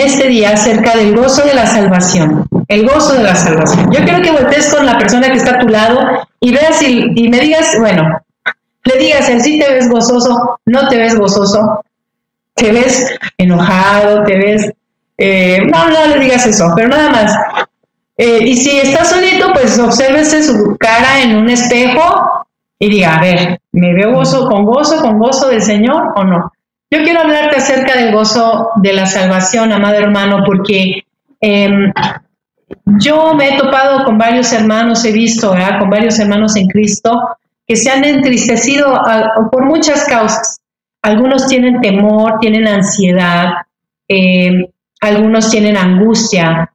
este día acerca del gozo de la salvación. El gozo de la salvación. Yo quiero que voltees con la persona que está a tu lado y veas y, me digas, bueno, le digas en sí te ves gozoso, no te ves gozoso, te ves enojado, te ves... Eh, no, no le digas eso, pero nada más. Eh, y si estás solito, pues obsérvese su cara en un espejo y diga, a ver, ¿me veo gozo con gozo, con gozo del Señor o no? Yo quiero hablarte acerca del gozo de la salvación, amado hermano, porque em, yo me he topado con varios hermanos, he visto, con varios hermanos en Cristo que se han entristecido por muchas causas. Algunos tienen temor, tienen ansiedad, em, algunos tienen angustia,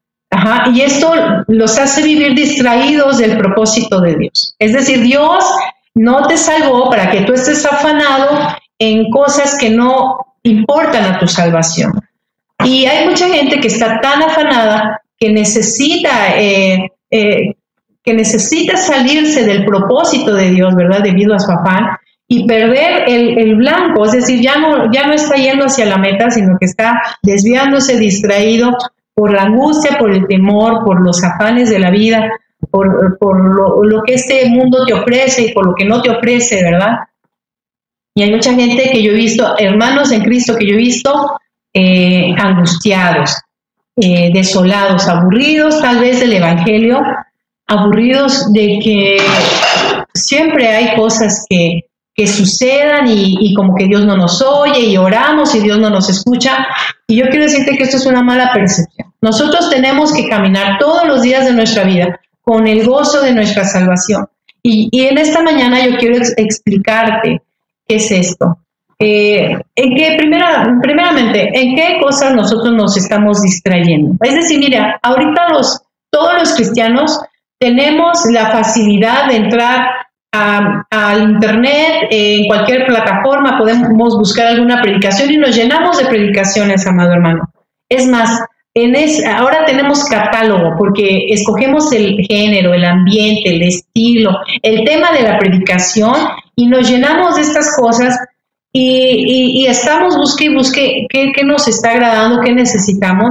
y esto los hace vivir distraídos del propósito de Dios. Es decir, Dios no te salvó para que tú estés afanado en cosas que no importan a tu salvación. Y hay mucha gente que está tan afanada que necesita, eh, eh, que necesita salirse del propósito de Dios, ¿verdad? Debido a su afán y perder el, blanco, es decir, ya no, ya no está yendo hacia la meta, sino que está desviándose, distraído por la angustia, por el temor, por los afanes de la vida, por, por lo, que este mundo te ofrece y por lo que no te ofrece, ¿verdad? Y hay mucha gente que yo he visto, hermanos en Cristo que yo he visto eh, angustiados, eh, desolados, aburridos tal vez del Evangelio, aburridos de que siempre hay cosas que, que sucedan y, como que Dios no nos oye y oramos y Dios no nos escucha. Y yo quiero decirte que esto es una mala percepción. Nosotros tenemos que caminar todos los días de nuestra vida con el gozo de nuestra salvación. Y, en esta mañana yo quiero explicarte qué es esto. Eh, en qué, primera, primeramente, en qué cosas nosotros nos estamos distrayendo. Es decir, mira, ahorita los, todos los cristianos tenemos la facilidad de entrar al internet, en cualquier plataforma, podemos buscar alguna predicación y nos llenamos de predicaciones, amado hermano. Es más, ahora tenemos catálogo porque escogemos el género, el ambiente, el estilo, el tema de la predicación y nos llenamos de estas cosas y, estamos busque y busque qué, qué nos está agradando, qué necesitamos,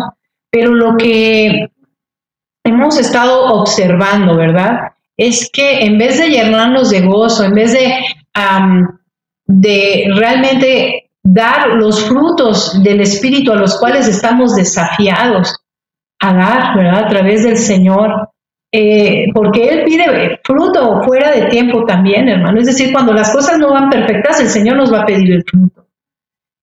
pero lo que hemos estado observando, ¿verdad? es que en vez de llenarnos de gozo, en vez de, de realmente dar los frutos del Espíritu a los cuales estamos desafiados a dar, ¿verdad? A través del Señor. Eh, porque Él pide fruto fuera de tiempo también, hermano. Es decir, cuando las cosas no van perfectas, el Señor nos va a pedir el fruto.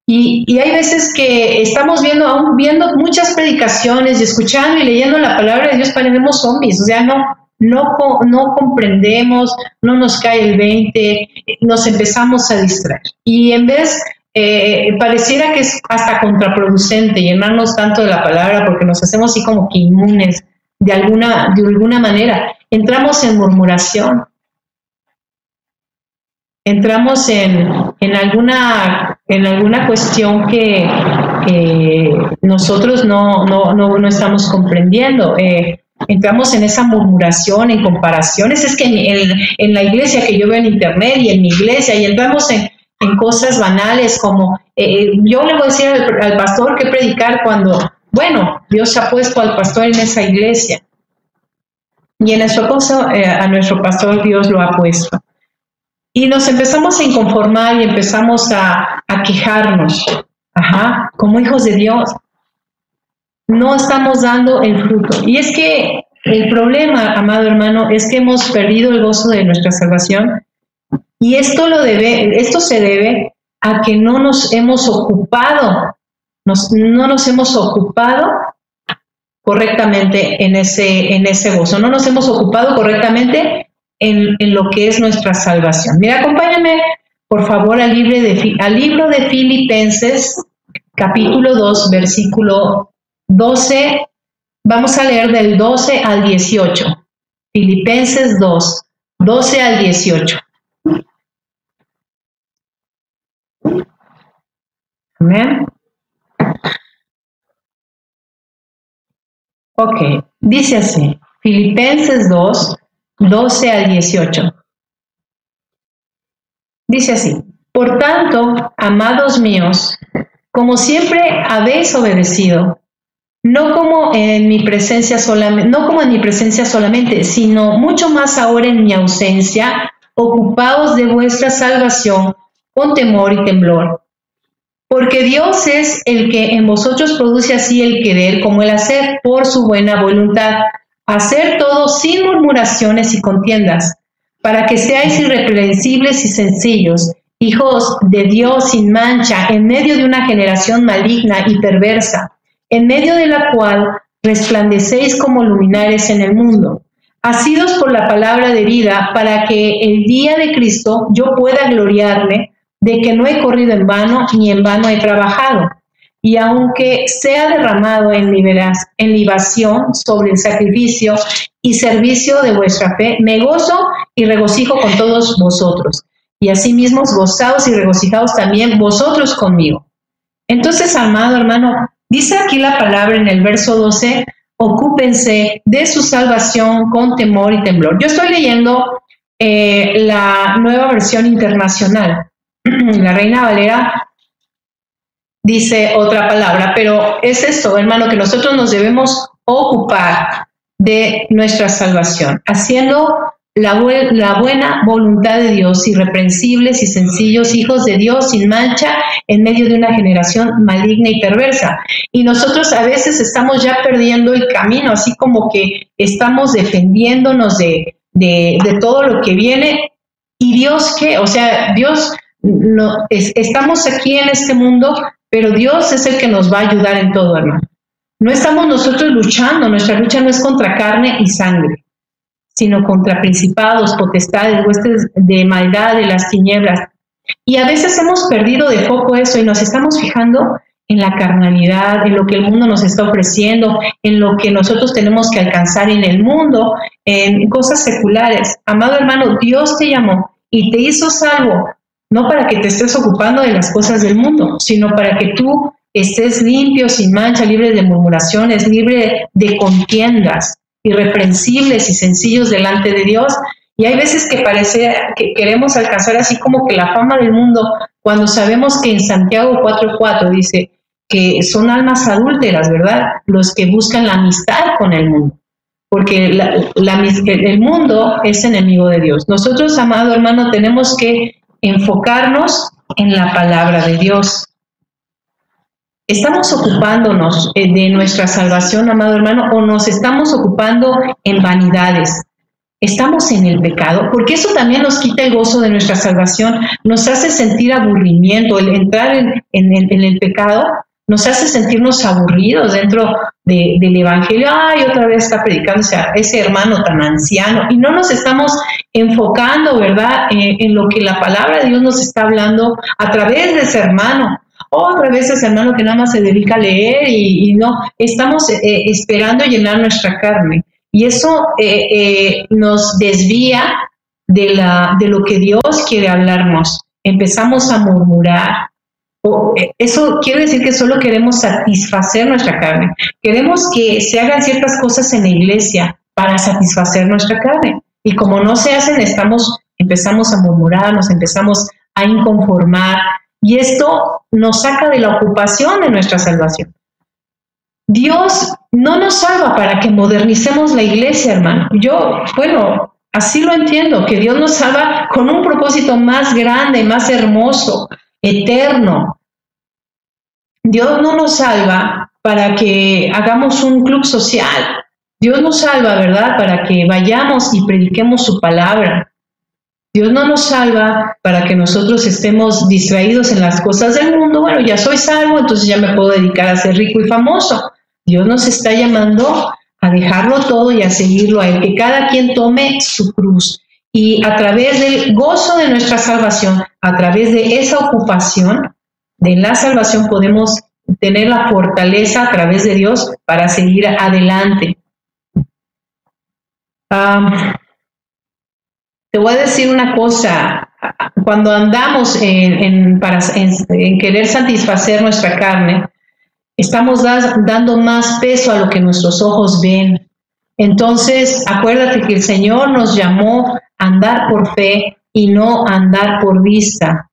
Y, hay veces que estamos viendo, aún viendo muchas predicaciones y escuchando y leyendo la palabra de Dios, parecemos zombies. O sea, no, no, no comprendemos, no nos cae el 20, nos empezamos a distraer. Y en vez, eh, pareciera que es hasta contraproducente llenarnos tanto de la palabra porque nos hacemos así como que inmunes de alguna, de alguna manera. Entramos en murmuración, entramos en, en, alguna, en alguna cuestión que, nosotros no, no, no, estamos comprendiendo. Eh, entramos en esa murmuración, en comparaciones. Es que en, la iglesia que yo veo en internet y en mi iglesia, y entramos en, cosas banales como, eh, yo le voy a decir al, pastor que predicar cuando, bueno, Dios ha puesto al pastor en esa iglesia. Y en nuestro caso, eh, a nuestro pastor Dios lo ha puesto. Y nos empezamos a inconformar y empezamos a, quejarnos, como hijos de Dios no estamos dando el fruto. Y es que el problema, amado hermano, es que hemos perdido el gozo de nuestra salvación y esto, lo debe, esto se debe a que no nos hemos ocupado, no nos hemos ocupado correctamente en ese, en ese gozo, no nos hemos ocupado correctamente en, lo que es nuestra salvación. Mira, acompáñame por favor al, libro de, al libro de Filipenses, capítulo 2, versículo 12, vamos a leer del 12 al 18. Filipenses 2, 12 al 18. Amén. Ok, dice así, Filipenses 2, 12 al 18. Dice así, por tanto, amados míos, como siempre habéis obedecido, no como en mi presencia solamente, no como en mi presencia solamente, sino mucho más ahora en mi ausencia, ocupaos de vuestra salvación con temor y temblor. Porque Dios es el que en vosotros produce así el querer como el hacer por su buena voluntad, hacer todo sin murmuraciones y contiendas, para que seáis irreprensibles y sencillos, hijos de Dios sin mancha, en medio de una generación maligna y perversa, en medio de la cual resplandecéis como luminares en el mundo, asidos por la palabra de vida, para que el día de Cristo yo pueda gloriarme de que no he corrido en vano ni en vano he trabajado. Y aunque sea derramado en, en libación sobre el sacrificio y servicio de vuestra fe, me gozo y regocijo con todos vosotros y asimismo gozados y regocijados también vosotros conmigo. Entonces, amado hermano, dice aquí la palabra en el verso 12, ocúpense de su salvación con temor y temblor. Yo estoy leyendo eh, la nueva versión internacional. la Reina Valera dice otra palabra, pero es esto, hermano, que nosotros nos debemos ocupar de nuestra salvación, haciendo la, buena voluntad de Dios, irreprensibles y sencillos, hijos de Dios sin mancha en medio de una generación maligna y perversa. Y nosotros a veces estamos ya perdiendo el camino, así como que estamos defendiéndonos de, todo lo que viene. ¿Y Dios qué? O sea, Dios, no, estamos aquí en este mundo, pero Dios es el que nos va a ayudar en todo, hermano. No estamos nosotros luchando, nuestra lucha no es contra carne y sangre sino contra principados, potestades, huestes de maldad de las tinieblas. Y a veces hemos perdido de foco eso y nos estamos fijando en la carnalidad, en lo que el mundo nos está ofreciendo, en lo que nosotros tenemos que alcanzar en el mundo, en cosas seculares. Amado hermano, Dios te llamó y te hizo salvo, no para que te estés ocupando de las cosas del mundo, sino para que tú estés limpio, sin mancha, libre de murmuraciones, libre de contiendas, irreprensibles y sencillos delante de Dios. Y hay veces que parece que queremos alcanzar así como que la fama del mundo, cuando sabemos que en Santiago 4.4 dice que son almas adúlteras, ¿verdad? Los que buscan la amistad con el mundo. Porque el mundo es enemigo de Dios. Nosotros, amado hermano, tenemos que enfocarnos en la palabra de Dios. ¿Estamos ocupándonos eh, de nuestra salvación, amado hermano, o nos estamos ocupando en vanidades? Estamos en el pecado, porque eso también nos quita el gozo de nuestra salvación, nos hace sentir aburrimiento, el entrar en, el, pecado nos hace sentirnos aburridos dentro del Evangelio. Ay, otra vez está predicando ese, hermano tan anciano y no nos estamos enfocando, ¿verdad?, eh, en lo que la palabra de Dios nos está hablando a través de ese hermano otra vez ese hermano que nada más se dedica a leer y, no, estamos eh, eh, esperando llenar nuestra carne. Y eso nos desvía de lo que Dios quiere hablarnos. Empezamos a murmurar. Eso quiere decir que solo queremos satisfacer nuestra carne. Queremos que se hagan ciertas cosas en la iglesia para satisfacer nuestra carne. Y como no se hacen, estamos, empezamos a murmurar, nos empezamos a inconformar, y esto nos saca de la ocupación de nuestra salvación. Dios no nos salva para que modernicemos la iglesia, hermano. Yo, bueno, así lo entiendo, que Dios nos salva con un propósito más grande, más hermoso, eterno. Dios no nos salva para que hagamos un club social. Dios nos salva, ¿verdad? Para que vayamos y prediquemos su palabra. Dios no nos salva para que nosotros estemos distraídos en las cosas del mundo. Bueno, ya soy salvo, entonces ya me puedo dedicar a ser rico y famoso. Dios nos está llamando a dejarlo todo y a seguirlo a Él, que cada quien tome su cruz. Y a través del gozo de nuestra salvación, a través de esa ocupación de la salvación, podemos tener la fortaleza a través de Dios para seguir adelante. Te voy a decir una cosa, cuando andamos en, querer satisfacer nuestra carne, estamos dando más peso a lo que nuestros ojos ven. Entonces, acuérdate que el Señor nos llamó a andar por fe y no a andar por vista.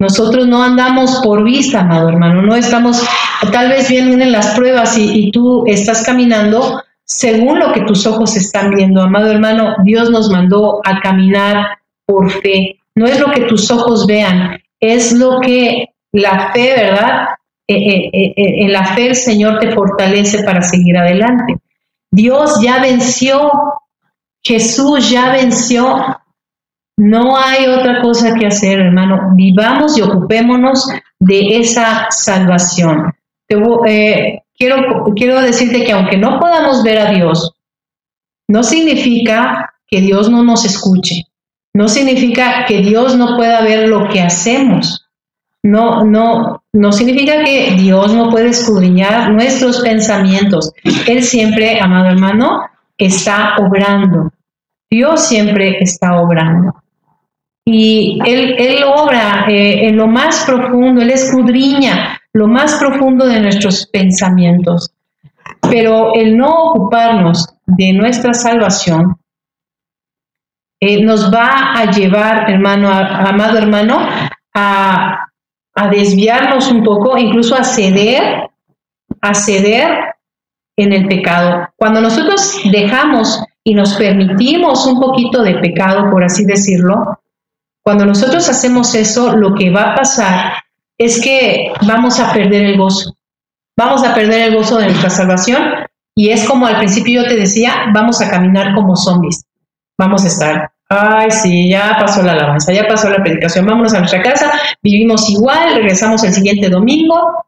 Nosotros no andamos por vista, amado hermano, no estamos, tal vez vienen las pruebas y, tú estás caminando según lo que tus ojos están viendo. Amado hermano, Dios nos mandó a caminar por fe. No es lo que tus ojos vean, es lo que la fe, ¿verdad? Eh, eh, eh, en la fe el Señor te fortalece para seguir adelante. Dios ya venció, Jesús ya venció. No hay otra cosa que hacer, hermano. Vivamos y ocupémonos de esa salvación. quiero, quiero decirte que aunque no podamos ver a Dios, no significa que Dios no nos escuche. No significa que Dios no pueda ver lo que hacemos no, no, no significa que Dios no puede escudriñar nuestros pensamientos. Él siempre, amado hermano, está obrando. Dios siempre está obrando. Y Él, obra eh, en lo más profundo, Él escudriña lo más profundo de nuestros pensamientos. Pero el no ocuparnos de nuestra salvación eh, nos va a llevar, hermano, amado hermano, a, a desviarnos un poco, incluso a ceder, a ceder en el pecado. Cuando nosotros dejamos y nos permitimos un poquito de pecado, por así decirlo, cuando nosotros hacemos eso, lo que va a pasar es que vamos a perder el gozo. Vamos a perder el gozo de nuestra salvación y es como al principio yo te decía, vamos a caminar como zombies. Vamos a estar Ay, sí, ya pasó la alabanza, ya pasó la predicación, vámonos a nuestra casa, vivimos igual, regresamos el siguiente domingo.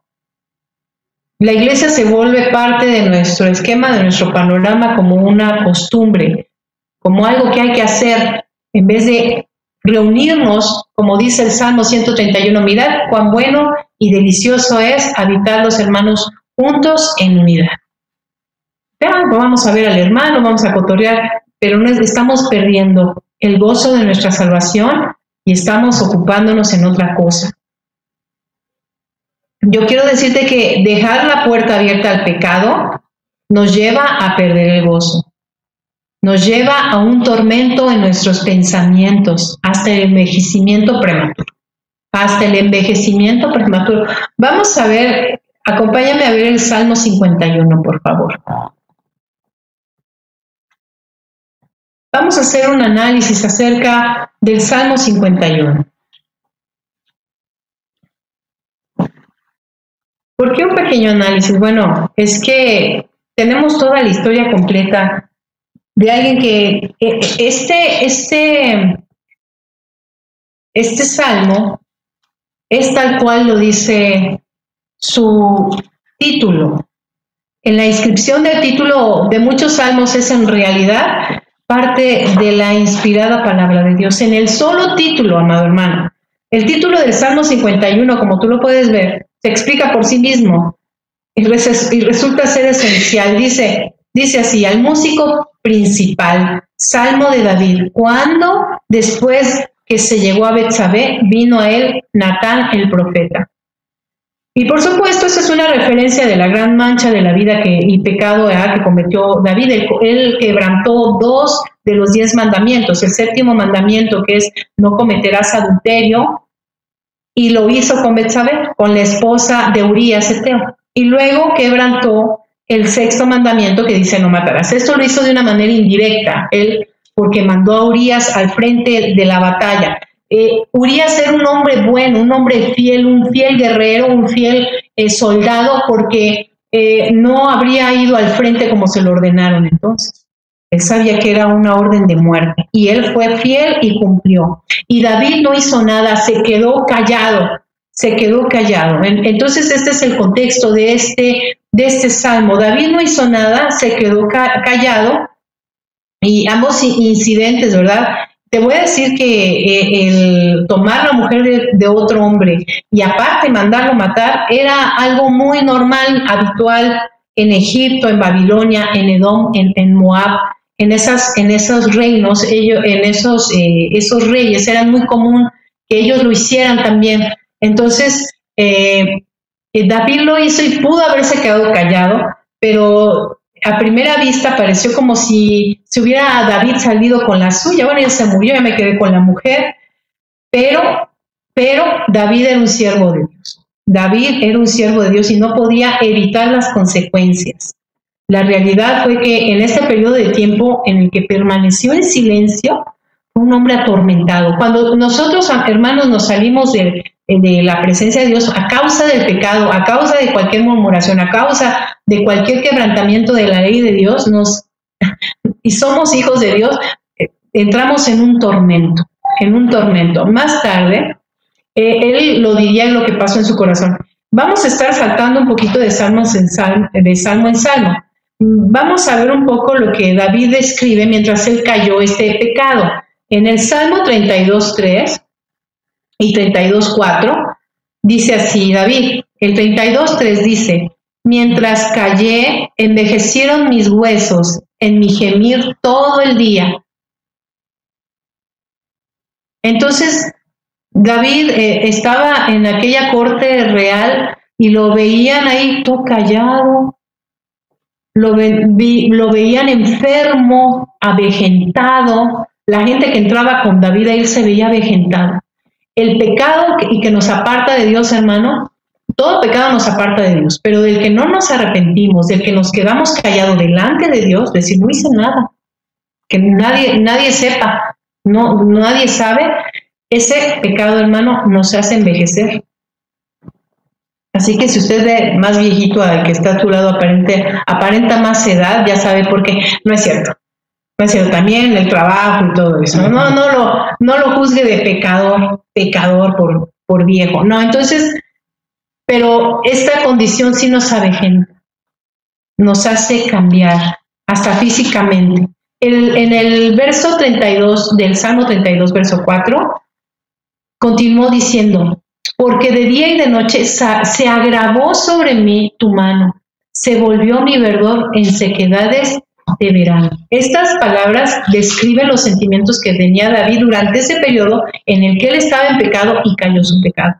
La iglesia se vuelve parte de nuestro esquema, de nuestro panorama como una costumbre, como algo que hay que hacer, en vez de reunirnos, como dice el Salmo 131, mirad cuán bueno y delicioso es habitar los hermanos juntos en unidad. vamos a ver al hermano, vamos a cotorrear, pero no estamos perdiendo el gozo de nuestra salvación y estamos ocupándonos en otra cosa. Yo quiero decirte que dejar la puerta abierta al pecado nos lleva a perder el gozo, nos lleva a un tormento en nuestros pensamientos, hasta el envejecimiento prematuro, hasta el envejecimiento prematuro. Vamos a ver, acompáñame a ver el Salmo 51, por favor. Vamos a hacer un análisis acerca del Salmo 51. ¿Por qué un pequeño análisis? Bueno, es que tenemos toda la historia completa de alguien que este, este, este salmo es tal cual lo dice su título. En la inscripción del título de muchos salmos es en realidad parte de la inspirada palabra de Dios. En el solo título, amado hermano, el título del Salmo 51, como tú lo puedes ver, se explica por sí mismo y, resulta ser esencial. Dice, dice así, al músico principal, Salmo de David, cuando después que se llegó a Betsabé, vino a él Natán el profeta. Y por supuesto, esa es una referencia de la gran mancha de la vida que, y pecado que cometió David. Él, quebrantó dos de los diez mandamientos. El séptimo mandamiento, que es no cometerás adulterio, y lo hizo con Betsabé, con la esposa de Urias Eteo. Y luego quebrantó el sexto mandamiento que dice no matarás. Esto lo hizo de una manera indirecta, él porque mandó a Urias al frente de la batalla. Eh, Urias era un hombre bueno, un hombre fiel, un fiel guerrero, un fiel eh, soldado, porque eh, no habría ido al frente como se lo ordenaron entonces. Él sabía que era una orden de muerte y él fue fiel y cumplió. Y David no hizo nada, se quedó callado, se quedó callado. Entonces este es el contexto de este, de este salmo. David no hizo nada, se quedó callado y ambos incidentes, ¿verdad? Te voy a decir que eh, el tomar la mujer de, otro hombre y aparte mandarlo matar era algo muy normal, habitual en Egipto, en Babilonia, en Edom, en, Moab, en esas, en esos reinos, ellos, en esos, eh, esos reyes eran muy común que ellos lo hicieran también. Entonces, eh, David lo hizo y pudo haberse quedado callado, pero a primera vista pareció como si se hubiera David salido con la suya. Bueno, ya se murió, ya me quedé con la mujer, pero Pero David era un siervo de Dios. David era un siervo de Dios y no podía evitar las consecuencias. La realidad fue que en este periodo de tiempo en el que permaneció en silencio, fue un hombre atormentado. Cuando nosotros, hermanos, nos salimos de, de la presencia de Dios a causa del pecado, a causa de cualquier murmuración, a causa de cualquier quebrantamiento de la ley de Dios, nos y somos hijos de Dios, eh, entramos en un tormento, en un tormento. Más tarde, eh, él lo diría en lo que pasó en su corazón. Vamos a estar saltando un poquito de, salmos en salmo, de salmo en salmo. Vamos a ver un poco lo que David describe mientras él cayó este pecado. En el Salmo 32.3 y 32.4 dice así David, el 32.3 dice, mientras callé, envejecieron mis huesos en mi gemir todo el día. Entonces, David eh, estaba en aquella corte real y lo veían ahí todo callado, lo, lo veían enfermo, avejentado. La gente que entraba con David ahí se veía avejentado. El pecado y que nos aparta de Dios, hermano, todo pecado nos aparta de Dios, pero del que no nos arrepentimos, del que nos quedamos callados delante de Dios, decir, no hice nada, que nadie, nadie sepa, no, nadie sabe, ese pecado, hermano, nos hace envejecer. Así que si usted ve más viejito al que está a tu lado, aparente, aparenta más edad, ya sabe por qué. No es cierto. No es cierto. También el trabajo y todo eso. No, no, lo, no lo juzgue de pecador, pecador por, por viejo. No, entonces, pero esta condición sí nos avejenta, nos hace cambiar, hasta físicamente. en el verso 32 del Salmo 32, verso 4, continuó diciendo, porque de día y de noche se agravó sobre mí tu mano, se volvió mi verdor en sequedades de verano. Estas palabras describen los sentimientos que tenía David durante ese periodo en el que él estaba en pecado y cayó su pecado.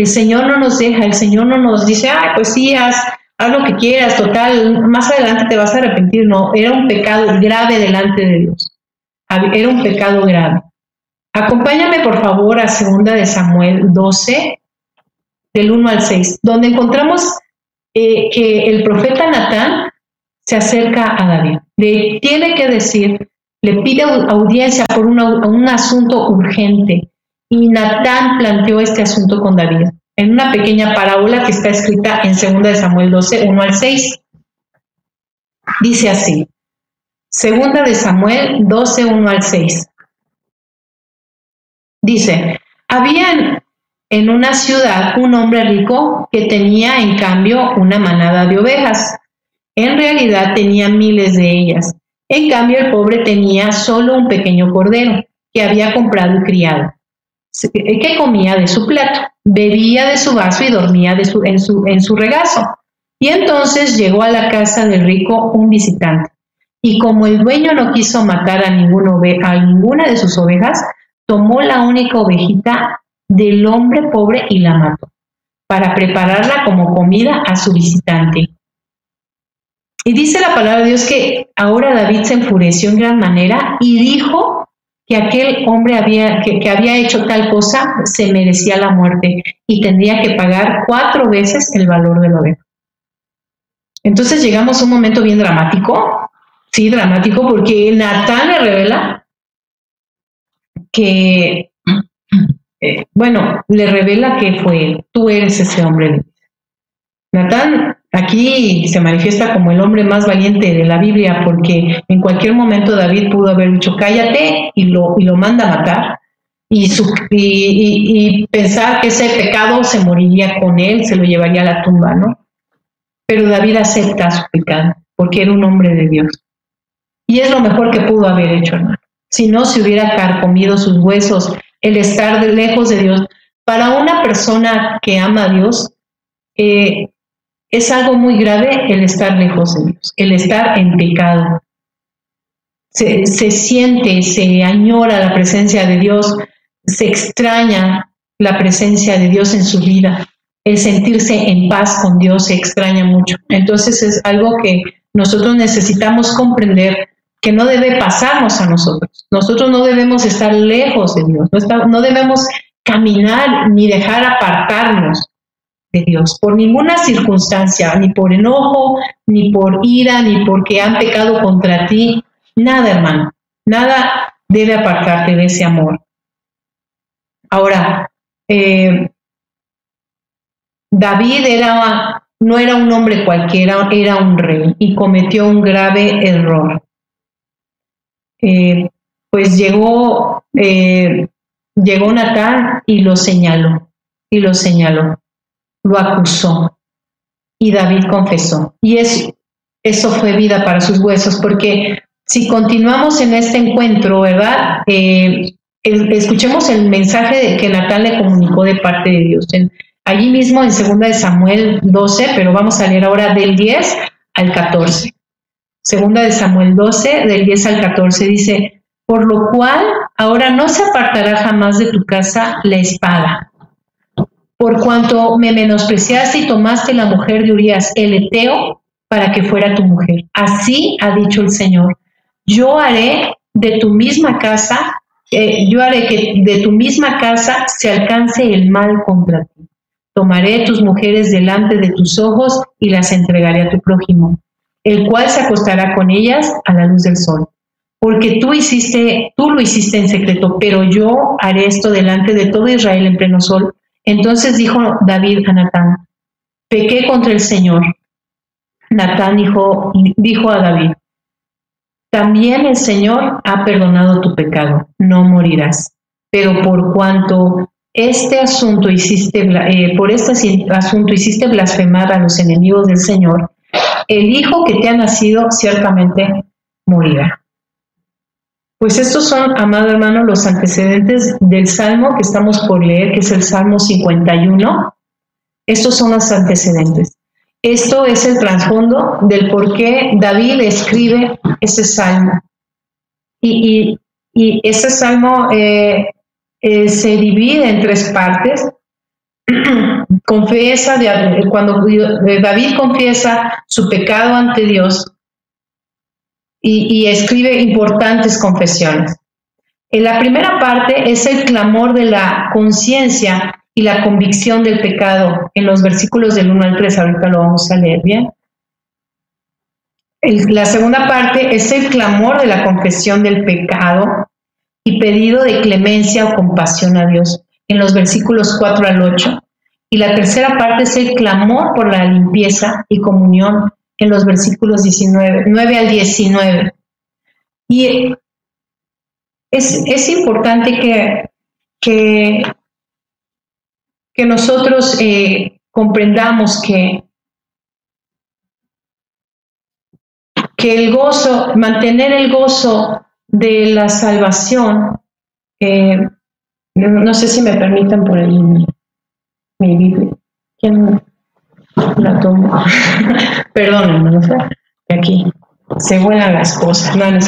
El Señor no nos deja, el Señor no nos dice, ah, pues sí, haz, haz lo que quieras, total, más adelante te vas a arrepentir. No, era un pecado grave delante de Dios. Era un pecado grave. Acompáñame por favor a segunda de Samuel 12, del 1 al 6, donde encontramos eh, que el profeta Natán se acerca a David. Le tiene que decir, le pide audiencia por un asunto urgente. Y Natán planteó este asunto con David en una pequeña parábola que está escrita en segunda de Samuel 12, 1 al 6. Dice así, segunda de Samuel 12, 1 al 6. Dice, había en una ciudad un hombre rico que tenía en cambio una manada de ovejas. En realidad tenía miles de ellas. En cambio el pobre tenía solo un pequeño cordero que había comprado y criado, que comía de su plato, bebía de su vaso y dormía en, su, regazo. Y entonces llegó a la casa del rico un visitante. Y como el dueño no quiso matar a, a ninguna de sus ovejas, tomó la única ovejita del hombre pobre y la mató, para prepararla como comida a su visitante. Y dice la palabra de Dios que ahora David se enfureció en gran manera y dijo que aquel hombre había, que, había hecho tal cosa se merecía la muerte y tendría que pagar cuatro veces el valor de la oveja. Entonces llegamos a un momento bien dramático, sí, dramático, porque Natán le revela que, eh, bueno, le revela que fue, tú eres ese hombre. Natán aquí se manifiesta como el hombre más valiente de la Biblia porque en cualquier momento David pudo haber dicho cállate y lo, y lo manda a matar y, pensar que ese pecado se moriría con él, se lo llevaría a la tumba, ¿no? Pero David acepta su pecado porque era un hombre de Dios. Y es lo mejor que pudo haber hecho, hermano si no se hubiera carcomido sus huesos, el estar lejos de Dios. Para una persona que ama a Dios, eh, es algo muy grave el estar lejos de Dios, el estar en pecado. Se, siente, se añora la presencia de Dios, se extraña la presencia de Dios en su vida. El sentirse en paz con Dios se extraña mucho. Entonces es algo que nosotros necesitamos comprender que no debe pasarnos a nosotros. Nosotros no debemos estar lejos de Dios, no, debemos caminar ni dejar apartarnos de Dios por ninguna circunstancia, ni por enojo, ni por ira, ni porque han pecado contra ti. Nada, hermano. Nada debe apartarte de ese amor. Ahora, eh, David era, no era un hombre cualquiera, era un rey y cometió un grave error. Eh, pues llegó, eh, llegó Natán y lo señaló, y lo señaló, lo acusó, y David confesó. Y es, eso fue vida para sus huesos, porque si continuamos en este encuentro, ¿verdad? Eh, escuchemos el mensaje que Natán le comunicó de parte de Dios. allí mismo en 2 de Samuel 12, pero vamos a leer ahora del 10 al 14. Segunda de Samuel 12, del 10 al 14, dice, por lo cual ahora no se apartará jamás de tu casa la espada, por cuanto me menospreciaste y tomaste la mujer de Urias, el Eteo, para que fuera tu mujer. Así ha dicho el Señor, yo haré de tu misma casa, eh, yo haré que de tu misma casa se alcance el mal contra ti. Tomaré tus mujeres delante de tus ojos y las entregaré a tu prójimo el cual se acostará con ellas a la luz del sol. Porque tú hiciste, tú lo hiciste en secreto, pero yo haré esto delante de todo Israel en pleno sol. Entonces dijo David a Natán, pequé contra el Señor. Natán dijo, dijo a David, también el Señor ha perdonado tu pecado, no morirás. Pero por cuanto este asunto hiciste, eh, por este asunto hiciste blasfemar a los enemigos del Señor, el hijo que te ha nacido ciertamente morirá. Pues estos son, amado hermano, los antecedentes del Salmo que estamos por leer, que es el Salmo 51. Estos son los antecedentes. Esto es el trasfondo del por qué David escribe este salmo. Y, y, este salmo eh, eh, se divide en tres partes. confiesa, cuando David confiesa su pecado ante Dios y, escribe importantes confesiones. En la primera parte es el clamor de la conciencia y la convicción del pecado en los versículos del 1 al 3, ahorita lo vamos a leer bien. la segunda parte es el clamor de la confesión del pecado y pedido de clemencia o compasión a Dios en los versículos 4 al 8. Y la tercera parte es el clamor por la limpieza y comunión en los versículos 19, 9 al 19. Y es, importante que, que, que nosotros eh, comprendamos que, que el gozo, mantener el gozo de la salvación, eh, no, sé si me permitan por el mi Biblia. ¿Quién la toma? Perdón, no sé. Aquí se vuelan las cosas. No, no.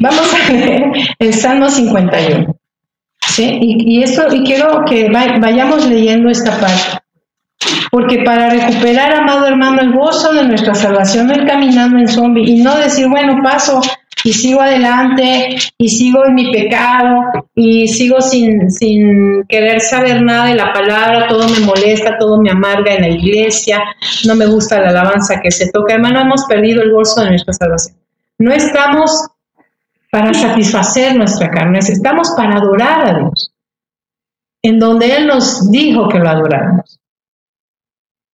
Vamos a leer el Salmo 51. ¿Sí? Y, esto, y quiero que vayamos leyendo esta parte. Porque para recuperar, amado hermano, el gozo de nuestra salvación, no ir caminando en zombie y no decir, bueno, paso y sigo adelante y sigo en mi pecado y sigo sin, sin querer saber nada de la palabra, todo me molesta, todo me amarga en la iglesia, no me gusta la alabanza que se toca. Hermano, hemos perdido el gozo de nuestra salvación. No estamos para satisfacer nuestra carne, estamos para adorar a Dios, en donde Él nos dijo que lo adoráramos.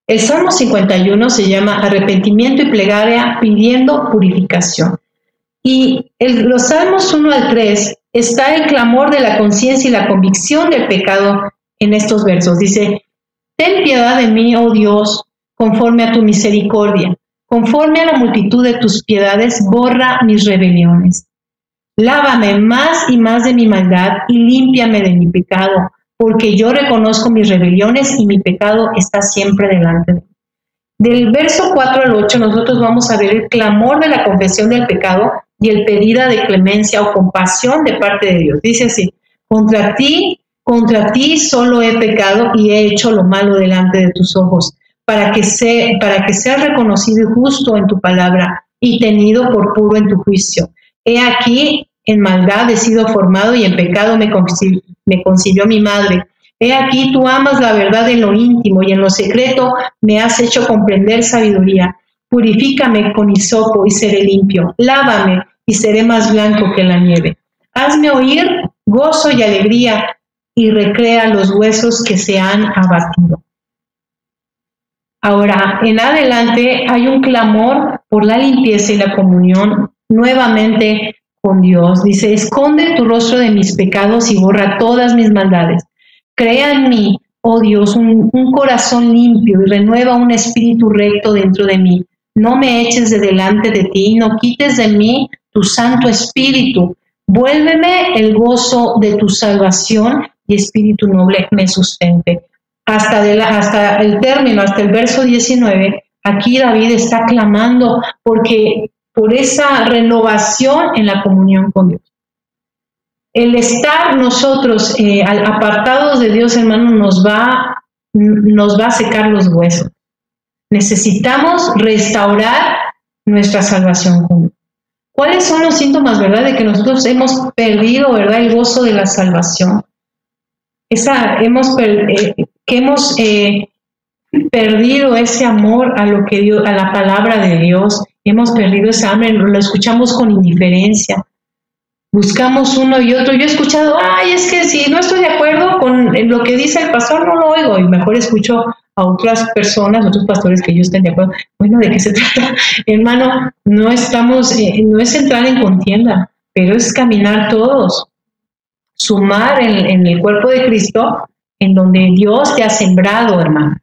El Salmo 51 se llama arrepentimiento y plegaria pidiendo purificación. Y en los Salmos 1 al 3 está el clamor de la conciencia y la convicción del pecado en estos versos. Dice, ten piedad de mí, oh Dios, conforme a tu misericordia, conforme a la multitud de tus piedades, borra mis rebeliones. Lávame más y más de mi maldad y límpiame de mi pecado, porque yo reconozco mis rebeliones y mi pecado está siempre delante de mí. Del verso 4 al 8 nosotros vamos a ver el clamor de la confesión del pecado y el pedido de clemencia o compasión de parte de Dios. Dice así, contra ti, contra ti solo he pecado y he hecho lo malo delante de tus ojos, para que, sea, para que sea reconocido y justo en tu palabra y tenido por puro en tu juicio. He aquí, en maldad he sido formado y en pecado me, me concibió mi madre. He aquí, tú amas la verdad en lo íntimo y en lo secreto me has hecho comprender sabiduría. Purifícame con hisopo y seré limpio. Lávame y seré más blanco que la nieve. Hazme oír gozo y alegría y recrea los huesos que se han abatido. Ahora, en adelante hay un clamor por la limpieza y la comunión nuevamente con Dios. Dice, esconde tu rostro de mis pecados y borra todas mis maldades. Crea en mí, oh Dios, un, corazón limpio y renueva un espíritu recto dentro de mí. No me eches de delante de ti, no quites de mí tu santo espíritu. Vuélveme el gozo de tu salvación y espíritu noble me sustente. Hasta, el término, hasta el verso 19, aquí David está clamando porque por esa renovación en la comunión con Dios. El estar nosotros eh, apartados de Dios, hermano, nos va, nos va a secar los huesos. Necesitamos restaurar nuestra salvación ¿Cuáles son los síntomas, verdad, de que nosotros hemos perdido, verdad, el gozo de la salvación? Esa, hemos, eh, que hemos eh, perdido ese amor a lo que Dios, a la palabra de Dios, hemos perdido ese hambre, lo escuchamos con indiferencia. Buscamos uno y otro. Yo he escuchado, ay, es que si no estoy de acuerdo con lo que dice el pastor, no lo oigo. Y mejor escucho a otras personas, otros pastores que yo estén de acuerdo. Bueno, ¿de qué se trata? Hermano, no estamos, eh, no es entrar en contienda, pero es caminar todos. Sumar en, en el cuerpo de Cristo, en donde Dios te ha sembrado, hermano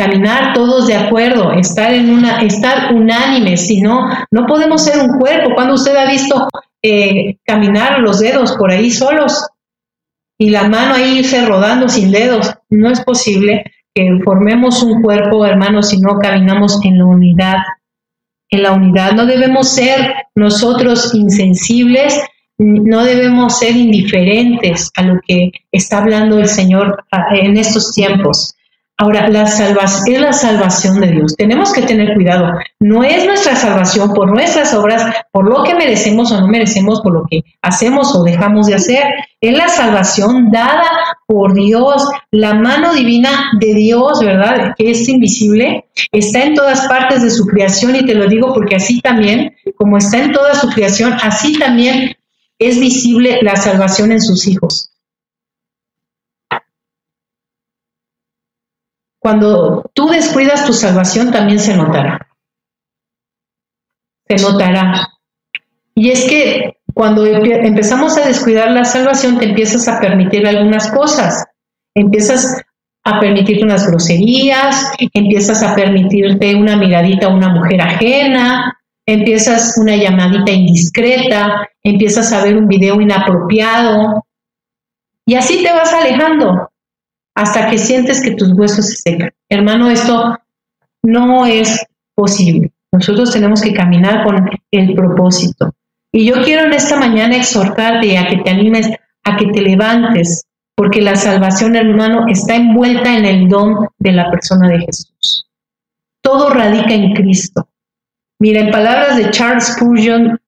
caminar todos de acuerdo, estar en una, estar unánimes, si no, no podemos ser un cuerpo. Cuando usted ha visto eh, caminar los dedos por ahí solos y la mano ahí irse rodando sin dedos, no es posible que formemos un cuerpo, hermanos, si no caminamos en la unidad. En la unidad no debemos ser nosotros insensibles, no debemos ser indiferentes a lo que está hablando el Señor en estos tiempos. Ahora, la salvación es la salvación de Dios. Tenemos que tener cuidado. No es nuestra salvación por nuestras obras, por lo que merecemos o no merecemos, por lo que hacemos o dejamos de hacer. Es la salvación dada por Dios. La mano divina de Dios, ¿verdad? Que es invisible, está en todas partes de su creación y te lo digo porque así también, como está en toda su creación, así también es visible la salvación en sus hijos. Cuando tú descuidas tu salvación, también se notará. Se notará. Y es que cuando empezamos a descuidar la salvación, te empiezas a permitir algunas cosas. Empiezas a permitirte unas groserías, empiezas a permitirte una miradita a una mujer ajena, empiezas una llamadita indiscreta, empiezas a ver un video inapropiado y así te vas alejando hasta que sientes que tus huesos se secan. Hermano, esto no es posible. Nosotros tenemos que caminar con el propósito. Y yo quiero en esta mañana exhortarte a que te animes, a que te levantes, porque la salvación, hermano, está envuelta en el don de la persona de Jesús. Todo radica en Cristo. Mira, en palabras de Charles Spurgeon,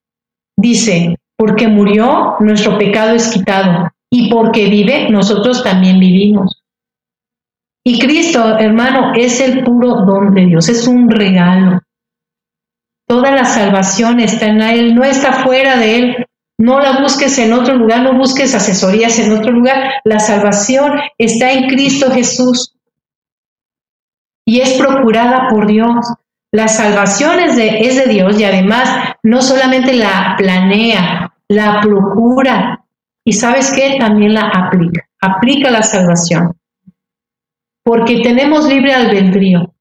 dice, porque murió, nuestro pecado es quitado, y porque vive, nosotros también vivimos. Y Cristo, hermano, es el puro don de Dios, es un regalo. Toda la salvación está en Él, no está fuera de Él. No la busques en otro lugar, no busques asesorías en otro lugar. La salvación está en Cristo Jesús y es procurada por Dios. La salvación es de, Dios y además no solamente la planea, la procura y sabes qué, también la aplica. Aplica la salvación porque tenemos libre albedrío.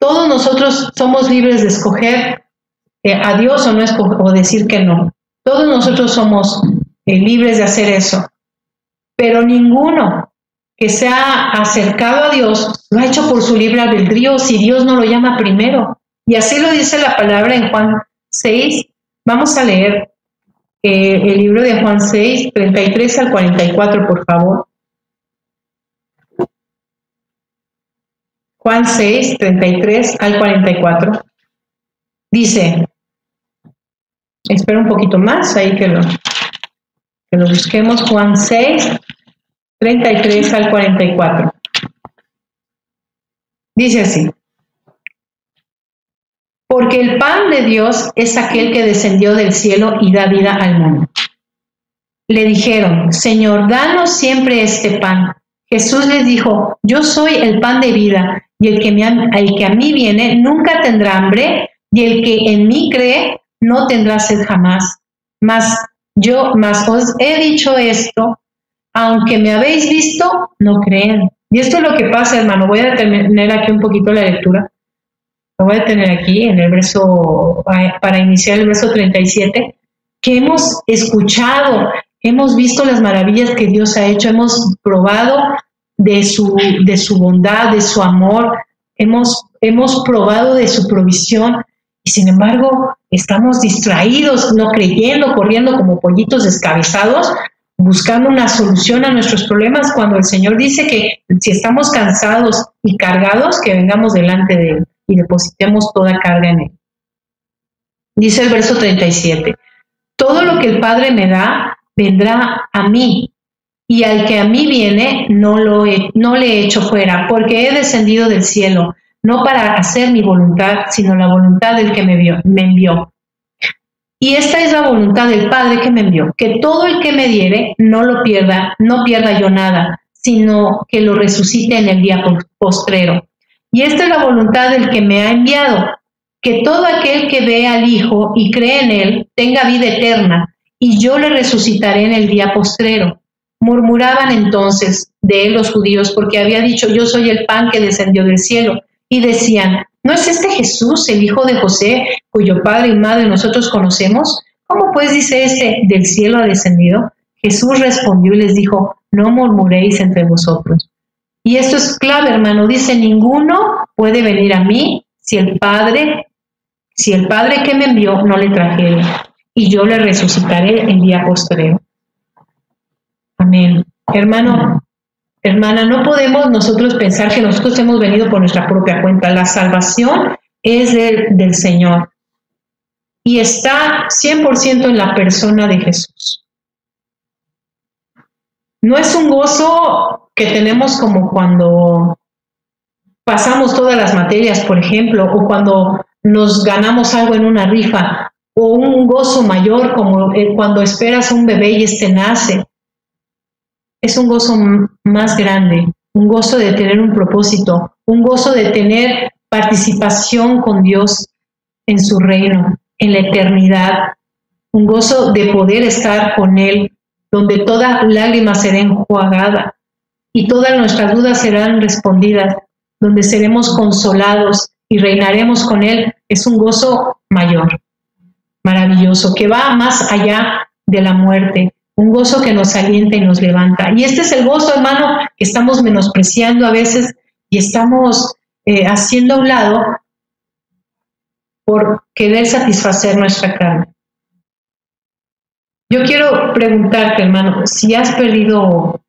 Todos nosotros somos libres de escoger eh, a Dios o, no o decir que no. Todos nosotros somos eh, libres de hacer eso. Pero ninguno que se ha acercado a Dios lo ha hecho por su libre albedrío si Dios no lo llama primero. Y así lo dice la palabra en Juan 6. Vamos a leer eh, el libro de Juan 6, 33 al 44, por favor. Juan 6, 33 al 44. Dice, espero un poquito más, ahí que lo, que lo busquemos, Juan 6, 33 al 44. Dice así, porque el pan de Dios es aquel que descendió del cielo y da vida al mundo. Le dijeron, Señor, danos siempre este pan. Jesús les dijo, yo soy el pan de vida, y el que, el que a mí viene nunca tendrá hambre, y el que en mí cree no tendrá sed jamás. Mas yo, mas os he dicho esto, aunque me habéis visto, no creen. Y esto es lo que pasa, hermano. Voy a detener aquí un poquito la lectura. Lo voy a tener aquí en el verso, para iniciar el verso 37, que hemos escuchado, hemos visto las maravillas que Dios ha hecho, hemos probado de su, de su bondad, de su amor, hemos, hemos probado de su provisión y sin embargo estamos distraídos, no creyendo, corriendo como pollitos descabezados, buscando una solución a nuestros problemas cuando el Señor dice que si estamos cansados y cargados, que vengamos delante de Él y depositemos toda carga en Él. Dice el verso 37, todo lo que el Padre me da vendrá a mí, y al que a mí viene no, lo no le he hecho fuera, porque he descendido del cielo, no para hacer mi voluntad, sino la voluntad del que me, me envió. Y esta es la voluntad del Padre que me envió, que todo el que me diere no lo pierda, no pierda yo nada, sino que lo resucite en el día postrero. Y esta es la voluntad del que me ha enviado, que todo aquel que ve al Hijo y cree en Él tenga vida eterna, y yo le resucitaré en el día postrero. Murmuraban entonces de él los judíos porque había dicho, yo soy el pan que descendió del cielo y decían, ¿no es este Jesús, el hijo de José, cuyo padre y madre nosotros conocemos? ¿Cómo pues dice este, del cielo ha descendido? Jesús respondió y les dijo, no murmuréis entre vosotros. Y esto es clave, hermano, dice, ninguno puede venir a mí si el Padre, si el Padre que me envió no le trajere, y yo le resucitaré el día posterior. Amén. Hermano, Hermana, no podemos nosotros pensar que nosotros hemos venido por nuestra propia cuenta. La salvación es del, Señor y está 100% en la persona de Jesús. No es un gozo que tenemos como cuando pasamos todas las materias, por ejemplo, o cuando nos ganamos algo en una rifa, o un gozo mayor como eh, cuando esperas un bebé y este nace. Es un gozo más grande, un gozo de tener un propósito, un gozo de tener participación con Dios en su reino, en la eternidad, un gozo de poder estar con Él, donde toda lágrima será enjuagada y todas nuestras dudas serán respondidas, donde seremos consolados y reinaremos con Él, es un gozo mayor, maravilloso, que va más allá de la muerte, un gozo que nos alienta y nos levanta. Y este es el gozo, hermano, que estamos menospreciando a veces y estamos eh, haciendo a un lado por querer satisfacer nuestra carne. Yo quiero preguntarte, hermano, si has perdido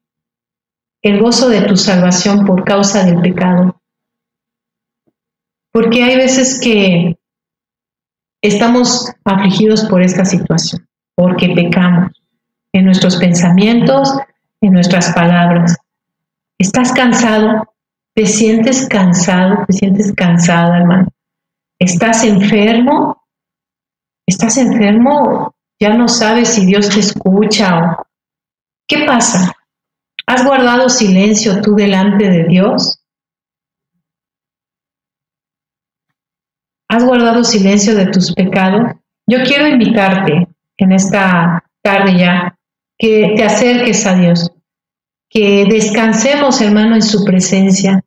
el gozo de tu salvación por causa del pecado. Porque hay veces que estamos afligidos por esta situación, porque pecamos en nuestros pensamientos, en nuestras palabras. ¿Estás cansado? ¿Te sientes cansado? ¿Te sientes cansada, hermano? ¿Estás enfermo? ¿Estás enfermo? Ya no sabes si Dios te escucha o... ¿Qué pasa? ¿Has guardado silencio tú delante de Dios? ¿Has guardado silencio de tus pecados? Yo quiero invitarte en esta tarde ya que te acerques a Dios, que descansemos, hermano, en su presencia.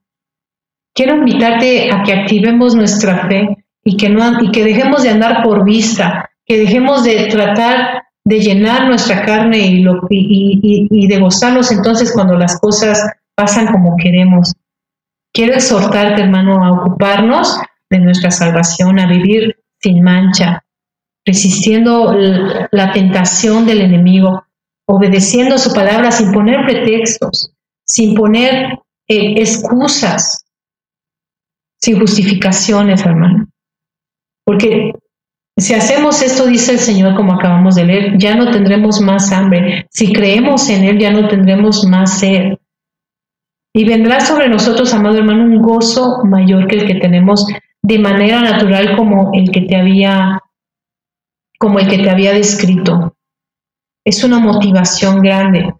Quiero invitarte a que activemos nuestra fe y que, no, y que dejemos de andar por vista, que dejemos de tratar de llenar nuestra carne y, lo, y, y de gozarnos entonces cuando las cosas pasan como queremos. Quiero exhortarte, hermano, a ocuparnos de nuestra salvación, a vivir sin mancha, resistiendo la tentación del enemigo, obedeciendo su palabra sin poner pretextos, sin poner eh, excusas, sin justificaciones, hermano. Porque Si hacemos esto, dice el Señor, como acabamos de leer, ya no tendremos más hambre. Si creemos en Él, ya no tendremos más sed. Y vendrá sobre nosotros, amado hermano, un gozo mayor que el que tenemos de manera natural como el que te había como el que te había descrito. Es una motivación grande.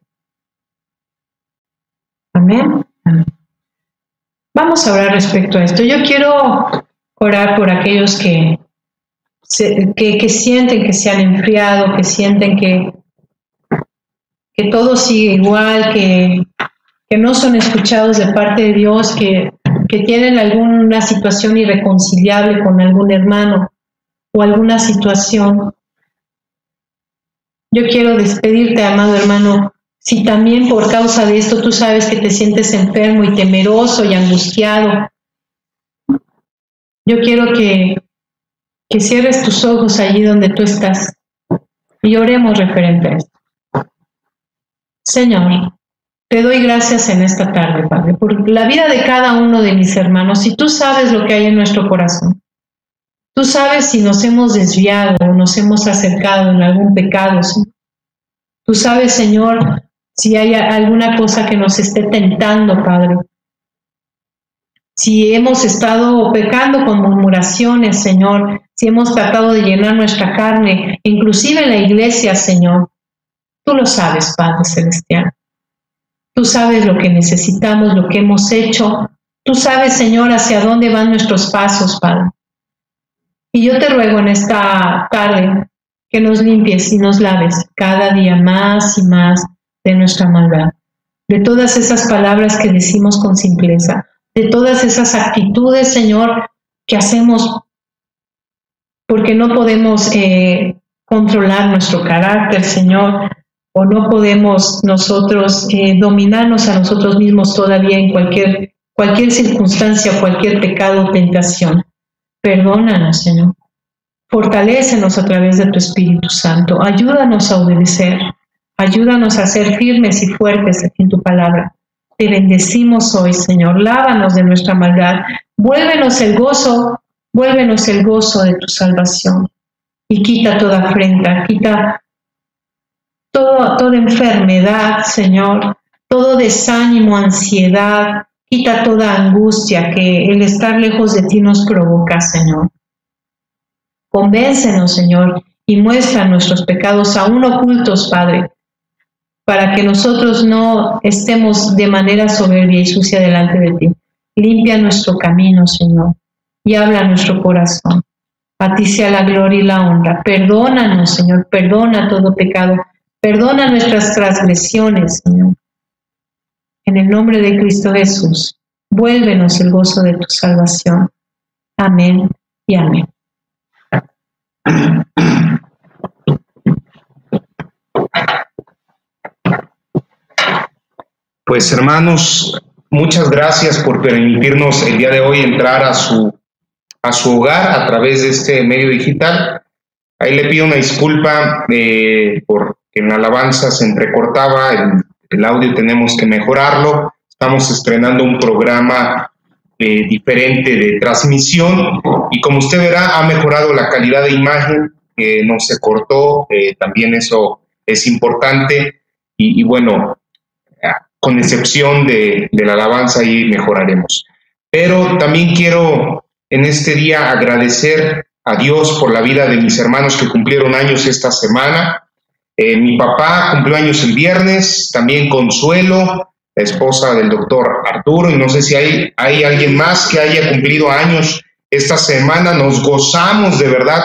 Amén. Vamos a hablar respecto a esto. Yo quiero orar por aquellos que, que, sienten que se han enfriado, que sienten que, que todo sigue igual, que, que no son escuchados de parte de Dios, que, que tienen alguna situación irreconciliable con algún hermano o alguna situación. Yo quiero despedirte, amado hermano, si también por causa de esto tú sabes que te sientes enfermo y temeroso y angustiado. Yo quiero que, cierres tus ojos allí donde tú estás y oremos referente a esto. Señor, te doy gracias en esta tarde, Padre, por la vida de cada uno de mis hermanos. Si tú sabes lo que hay en nuestro corazón, tú sabes si nos hemos desviado o nos hemos acercado en algún pecado. Tú sabes, Señor, si hay alguna cosa que nos esté tentando, Padre. Si hemos estado pecando con murmuraciones, Señor, si hemos tratado de llenar nuestra carne, inclusive en la iglesia, Señor, tú lo sabes, Padre Celestial. Tú sabes lo que necesitamos, lo que hemos hecho. Tú sabes, Señor, hacia dónde van nuestros pasos, Padre. Y yo te ruego en esta tarde que nos limpies y nos laves cada día más y más de nuestra maldad, de todas esas palabras que decimos con simpleza, de todas esas actitudes, Señor, que hacemos porque no podemos eh, controlar nuestro carácter, Señor, o no podemos nosotros eh, dominarnos a nosotros mismos todavía en cualquier, cualquier circunstancia, cualquier pecado o tentación. Perdónanos, Señor. Fortalécenos a través de tu Espíritu Santo. Ayúdanos a obedecer. Ayúdanos a ser firmes y fuertes en tu palabra. Te bendecimos hoy, Señor. Lávanos de nuestra maldad. Vuélvenos el gozo, vuélvenos el gozo de tu salvación. Y quita toda afrenta, quita toda enfermedad, Señor, todo desánimo, ansiedad, quita toda angustia que el estar lejos de ti nos provoca, Señor. Convéncenos, Señor, y muestra nuestros pecados aún ocultos, Padre, para que nosotros no estemos de manera soberbia y sucia delante de ti. Limpia nuestro camino, Señor, y habla nuestro corazón. A ti sea la gloria y la honra. Perdónanos, Señor, perdona todo pecado Perdona nuestras transgresiones, Señor. En el nombre de Cristo Jesús, vuélvenos el gozo de tu salvación. Amén y amén. Pues hermanos, muchas gracias por permitirnos el día de hoy entrar a su, a su hogar a través de este medio digital. Ahí le pido una disculpa eh, por en la alabanza se entrecortaba, el, audio tenemos que mejorarlo, estamos estrenando un programa eh, diferente de transmisión y como usted verá ha mejorado la calidad de imagen, no se cortó, eh, también eso es importante y, bueno, con excepción de, de la alabanza ahí mejoraremos. Pero también quiero en este día agradecer a Dios por la vida de mis hermanos que cumplieron años esta semana. Eh, mi papá cumplió años el viernes, también Consuelo, la esposa del doctor Arturo, y no sé si hay, hay alguien más que haya cumplido años esta semana. Nos gozamos de verdad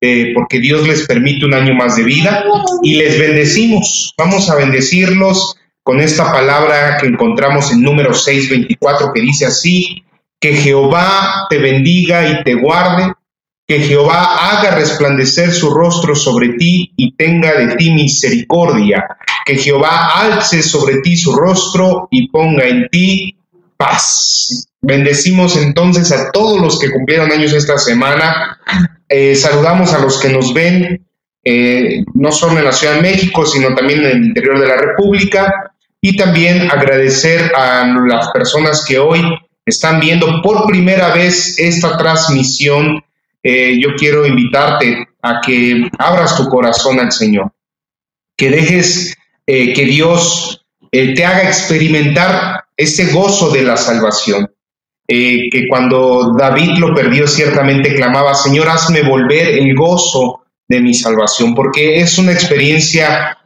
eh, porque Dios les permite un año más de vida y les bendecimos. Vamos a bendecirlos con esta palabra que encontramos en número 624 que dice así, que Jehová te bendiga y te guarde que Jehová haga resplandecer su rostro sobre ti y tenga de ti misericordia, que Jehová alce sobre ti su rostro y ponga en ti paz. Bendecimos entonces a todos los que cumplieron años esta semana. Eh, saludamos a los que nos ven, eh, no solo en la Ciudad de México, sino también en el interior de la República. Y también agradecer a las personas que hoy están viendo por primera vez esta transmisión eh, yo quiero invitarte a que abras tu corazón al Señor, que dejes eh, que Dios eh, te haga experimentar ese gozo de la salvación. Que cuando David lo perdió ciertamente clamaba, Señor, hazme volver el gozo de mi salvación, porque es una experiencia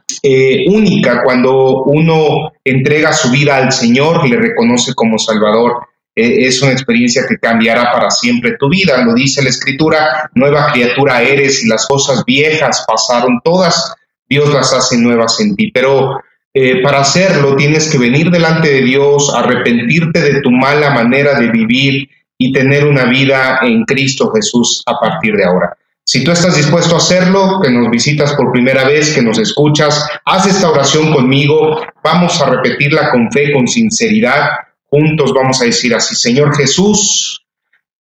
única cuando uno entrega su vida al Señor le reconoce como Salvador. Es una experiencia que cambiará para siempre tu vida. Lo dice la Escritura, nueva criatura eres y las cosas viejas pasaron todas, Dios las hace nuevas en ti. Pero eh, para hacerlo tienes que venir delante de Dios, arrepentirte de tu mala manera de vivir y tener una vida en Cristo Jesús a partir de ahora. Si tú estás dispuesto a hacerlo, que nos visitas por primera vez, que nos escuchas, haz esta oración conmigo, vamos a repetirla con fe, con sinceridad, juntos vamos a decir así, Señor Jesús,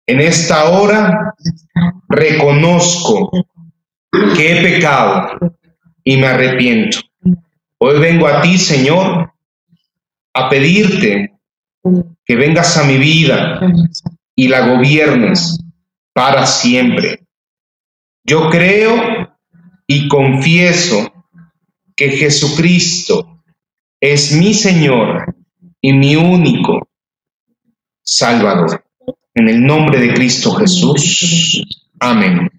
en esta hora reconozco que he pecado y me arrepiento. Hoy vengo a ti, Señor, a pedirte que vengas a mi vida y la gobiernes para siempre. Yo creo y confieso que Jesucristo es mi Señor y mi único Salvador. En el nombre de Cristo Jesús. Amén.